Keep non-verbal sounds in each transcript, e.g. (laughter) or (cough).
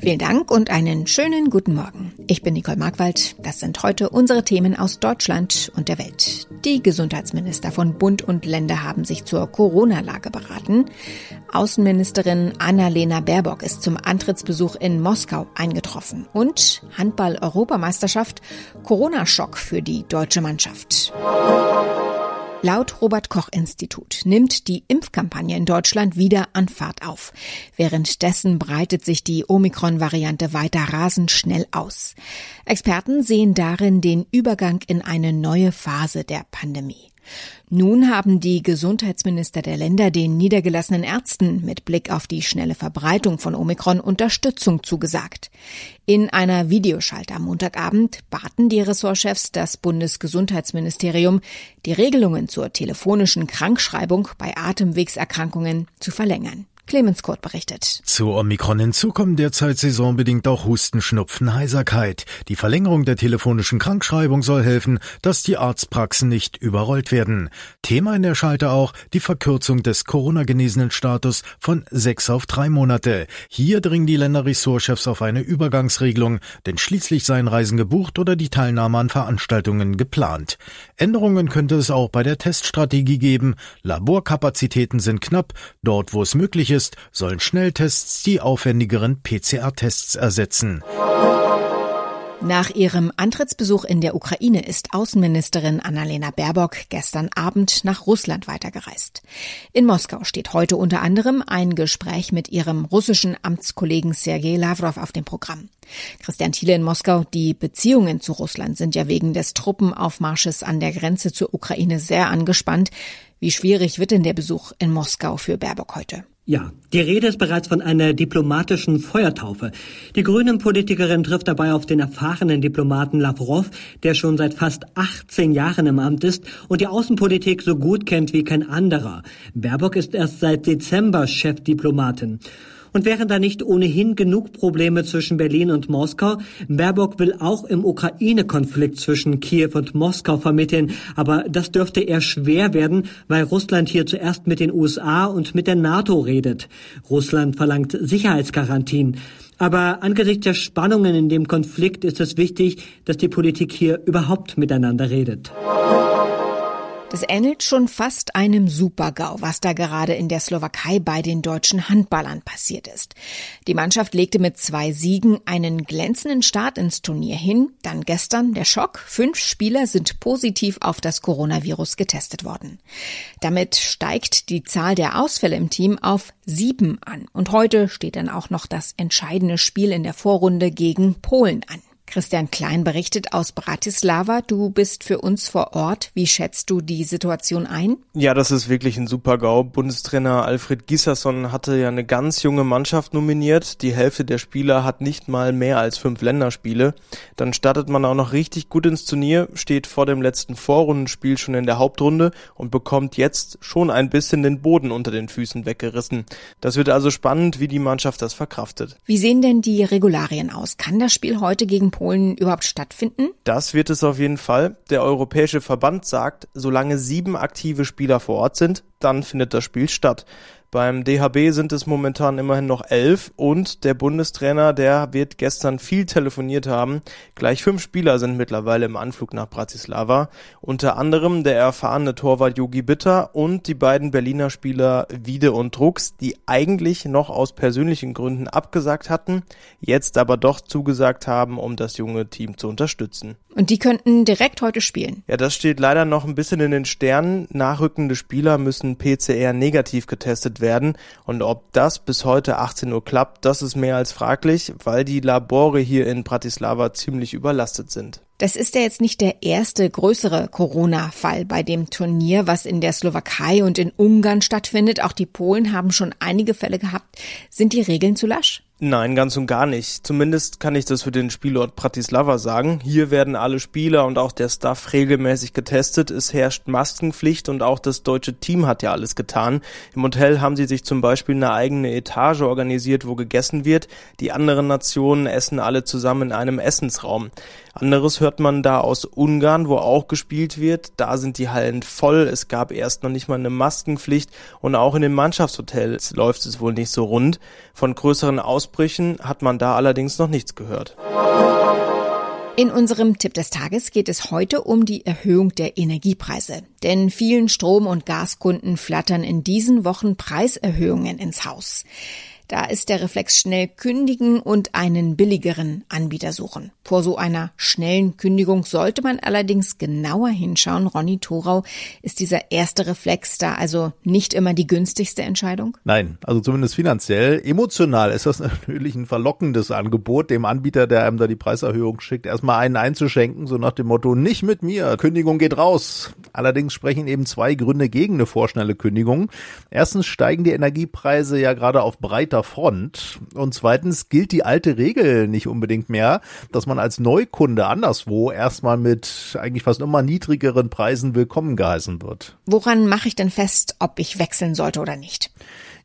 Vielen Dank und einen schönen guten Morgen. Ich bin Nicole Markwald. Das sind heute unsere Themen aus Deutschland und der Welt. Die Gesundheitsminister von Bund und Länder haben sich zur Corona-Lage beraten. Außenministerin Annalena Baerbock ist zum Antrittsbesuch in Moskau eingetroffen. Und Handball-Europameisterschaft, Corona-Schock für die deutsche Mannschaft. Laut Robert Koch Institut nimmt die Impfkampagne in Deutschland wieder an Fahrt auf. Währenddessen breitet sich die Omikron-Variante weiter rasend schnell aus. Experten sehen darin den Übergang in eine neue Phase der Pandemie. Nun haben die Gesundheitsminister der Länder den niedergelassenen Ärzten mit Blick auf die schnelle Verbreitung von Omikron Unterstützung zugesagt. In einer Videoschalte am Montagabend baten die Ressortchefs das Bundesgesundheitsministerium, die Regelungen zur telefonischen Krankschreibung bei Atemwegserkrankungen zu verlängern. Clemens Kurt berichtet. Zu Omikron hinzu kommen derzeit saisonbedingt auch Husten, Schnupfen, Heiserkeit. Die Verlängerung der telefonischen Krankschreibung soll helfen, dass die Arztpraxen nicht überrollt werden. Thema in der Schalte auch die Verkürzung des Corona-genesenen Status von sechs auf drei Monate. Hier dringen die Länderressortchefs auf eine Übergangsregelung, denn schließlich seien Reisen gebucht oder die Teilnahme an Veranstaltungen geplant. Änderungen könnte es auch bei der Teststrategie geben. Laborkapazitäten sind knapp. Dort, wo es möglich ist, ist, sollen Schnelltests die aufwendigeren PCR-Tests ersetzen. Nach ihrem Antrittsbesuch in der Ukraine ist Außenministerin Annalena Baerbock gestern Abend nach Russland weitergereist. In Moskau steht heute unter anderem ein Gespräch mit ihrem russischen Amtskollegen Sergei Lavrov auf dem Programm. Christian Thiele in Moskau, die Beziehungen zu Russland sind ja wegen des Truppenaufmarsches an der Grenze zur Ukraine sehr angespannt. Wie schwierig wird denn der Besuch in Moskau für Baerbock heute? Ja, die Rede ist bereits von einer diplomatischen Feuertaufe. Die Grünen-Politikerin trifft dabei auf den erfahrenen Diplomaten Lavrov, der schon seit fast 18 Jahren im Amt ist und die Außenpolitik so gut kennt wie kein anderer. Baerbock ist erst seit Dezember Chefdiplomatin. Und während da nicht ohnehin genug Probleme zwischen Berlin und Moskau, Baerbock will auch im Ukraine-Konflikt zwischen Kiew und Moskau vermitteln. Aber das dürfte eher schwer werden, weil Russland hier zuerst mit den USA und mit der NATO redet. Russland verlangt Sicherheitsgarantien. Aber angesichts der Spannungen in dem Konflikt ist es wichtig, dass die Politik hier überhaupt miteinander redet. Das ähnelt schon fast einem Supergau, was da gerade in der Slowakei bei den deutschen Handballern passiert ist. Die Mannschaft legte mit zwei Siegen einen glänzenden Start ins Turnier hin. Dann gestern der Schock. Fünf Spieler sind positiv auf das Coronavirus getestet worden. Damit steigt die Zahl der Ausfälle im Team auf sieben an. Und heute steht dann auch noch das entscheidende Spiel in der Vorrunde gegen Polen an. Christian Klein berichtet aus Bratislava. Du bist für uns vor Ort. Wie schätzt du die Situation ein? Ja, das ist wirklich ein super GAU. Bundestrainer Alfred Gisserson hatte ja eine ganz junge Mannschaft nominiert. Die Hälfte der Spieler hat nicht mal mehr als fünf Länderspiele. Dann startet man auch noch richtig gut ins Turnier, steht vor dem letzten Vorrundenspiel schon in der Hauptrunde und bekommt jetzt schon ein bisschen den Boden unter den Füßen weggerissen. Das wird also spannend, wie die Mannschaft das verkraftet. Wie sehen denn die Regularien aus? Kann das Spiel heute gegen Polen überhaupt stattfinden? Das wird es auf jeden Fall. Der Europäische Verband sagt, solange sieben aktive Spieler vor Ort sind, dann findet das Spiel statt. Beim DHB sind es momentan immerhin noch elf und der Bundestrainer, der wird gestern viel telefoniert haben. Gleich fünf Spieler sind mittlerweile im Anflug nach Bratislava. Unter anderem der erfahrene Torwart Yogi Bitter und die beiden Berliner Spieler Wiede und Drucks, die eigentlich noch aus persönlichen Gründen abgesagt hatten, jetzt aber doch zugesagt haben, um das junge Team zu unterstützen. Und die könnten direkt heute spielen? Ja, das steht leider noch ein bisschen in den Sternen. Nachrückende Spieler müssen PCR negativ getestet werden. Und ob das bis heute 18 Uhr klappt, das ist mehr als fraglich, weil die Labore hier in Bratislava ziemlich überlastet sind. Das ist ja jetzt nicht der erste größere Corona-Fall bei dem Turnier, was in der Slowakei und in Ungarn stattfindet. Auch die Polen haben schon einige Fälle gehabt. Sind die Regeln zu lasch? Nein, ganz und gar nicht. Zumindest kann ich das für den Spielort Bratislava sagen. Hier werden alle Spieler und auch der Staff regelmäßig getestet. Es herrscht Maskenpflicht und auch das deutsche Team hat ja alles getan. Im Hotel haben sie sich zum Beispiel eine eigene Etage organisiert, wo gegessen wird. Die anderen Nationen essen alle zusammen in einem Essensraum. Anderes hört man da aus Ungarn, wo auch gespielt wird. Da sind die Hallen voll. Es gab erst noch nicht mal eine Maskenpflicht und auch in den Mannschaftshotels läuft es wohl nicht so rund. Von größeren Aus Ausbrüchen hat man da allerdings noch nichts gehört. In unserem Tipp des Tages geht es heute um die Erhöhung der Energiepreise. Denn vielen Strom- und Gaskunden flattern in diesen Wochen Preiserhöhungen ins Haus. Da ist der Reflex schnell kündigen und einen billigeren Anbieter suchen. Vor so einer schnellen Kündigung sollte man allerdings genauer hinschauen. Ronny Thorau, ist dieser erste Reflex da also nicht immer die günstigste Entscheidung? Nein, also zumindest finanziell. Emotional ist das (laughs) natürlich ein verlockendes Angebot, dem Anbieter, der einem da die Preiserhöhung schickt, erstmal einen einzuschenken, so nach dem Motto, nicht mit mir, Kündigung geht raus. Allerdings sprechen eben zwei Gründe gegen eine vorschnelle Kündigung. Erstens steigen die Energiepreise ja gerade auf breiter breiter Front. Und zweitens gilt die alte Regel nicht unbedingt mehr, dass man als Neukunde anderswo erstmal mit eigentlich fast immer niedrigeren Preisen willkommen geheißen wird. Woran mache ich denn fest, ob ich wechseln sollte oder nicht?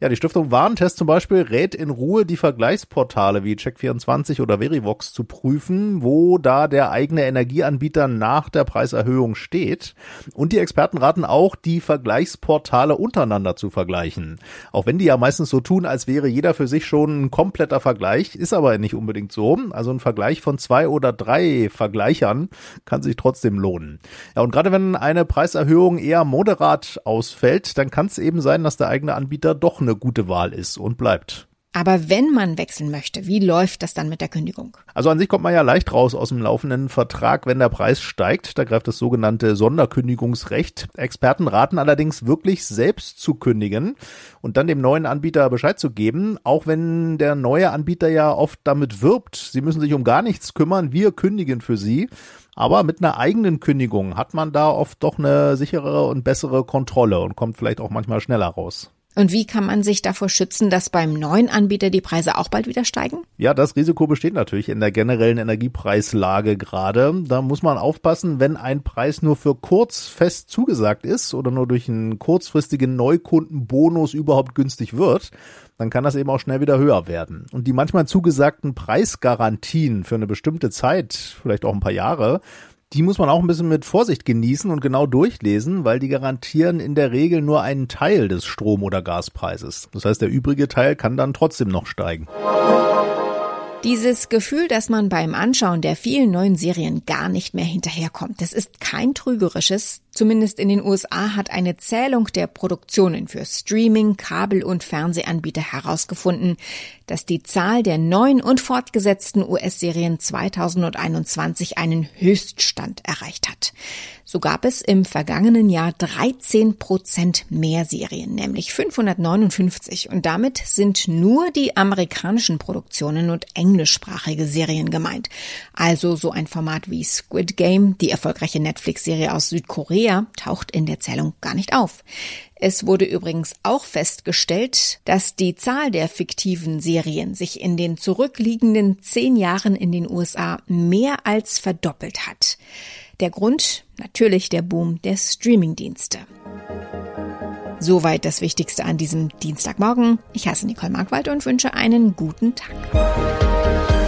Ja, die Stiftung Warentest zum Beispiel rät in Ruhe, die Vergleichsportale wie Check24 oder Verivox zu prüfen, wo da der eigene Energieanbieter nach der Preiserhöhung steht. Und die Experten raten auch, die Vergleichsportale untereinander zu vergleichen. Auch wenn die ja meistens so tun, als wäre jeder für sich schon ein kompletter Vergleich, ist aber nicht unbedingt so. Also ein Vergleich von zwei oder drei Vergleichern kann sich trotzdem lohnen. Ja, und gerade wenn eine Preiserhöhung eher moderat ausfällt, dann kann es eben sein, dass der eigene Anbieter doch eine gute Wahl ist und bleibt. Aber wenn man wechseln möchte, wie läuft das dann mit der Kündigung? Also an sich kommt man ja leicht raus aus dem laufenden Vertrag, wenn der Preis steigt. Da greift das sogenannte Sonderkündigungsrecht. Experten raten allerdings wirklich selbst zu kündigen und dann dem neuen Anbieter Bescheid zu geben, auch wenn der neue Anbieter ja oft damit wirbt, sie müssen sich um gar nichts kümmern, wir kündigen für sie. Aber mit einer eigenen Kündigung hat man da oft doch eine sichere und bessere Kontrolle und kommt vielleicht auch manchmal schneller raus. Und wie kann man sich davor schützen, dass beim neuen Anbieter die Preise auch bald wieder steigen? Ja, das Risiko besteht natürlich in der generellen Energiepreislage gerade. Da muss man aufpassen, wenn ein Preis nur für kurz fest zugesagt ist oder nur durch einen kurzfristigen Neukundenbonus überhaupt günstig wird, dann kann das eben auch schnell wieder höher werden. Und die manchmal zugesagten Preisgarantien für eine bestimmte Zeit, vielleicht auch ein paar Jahre, die muss man auch ein bisschen mit Vorsicht genießen und genau durchlesen, weil die garantieren in der Regel nur einen Teil des Strom- oder Gaspreises. Das heißt, der übrige Teil kann dann trotzdem noch steigen. Dieses Gefühl, dass man beim Anschauen der vielen neuen Serien gar nicht mehr hinterherkommt, das ist kein trügerisches. Zumindest in den USA hat eine Zählung der Produktionen für Streaming, Kabel- und Fernsehanbieter herausgefunden, dass die Zahl der neuen und fortgesetzten US-Serien 2021 einen Höchststand erreicht hat. So gab es im vergangenen Jahr 13 Prozent mehr Serien, nämlich 559. Und damit sind nur die amerikanischen Produktionen und englischsprachige Serien gemeint. Also so ein Format wie Squid Game, die erfolgreiche Netflix-Serie aus Südkorea, taucht in der Zählung gar nicht auf. Es wurde übrigens auch festgestellt, dass die Zahl der fiktiven Serien sich in den zurückliegenden zehn Jahren in den USA mehr als verdoppelt hat. Der Grund natürlich der Boom der Streamingdienste. Soweit das Wichtigste an diesem Dienstagmorgen. Ich heiße Nicole Markwald und wünsche einen guten Tag.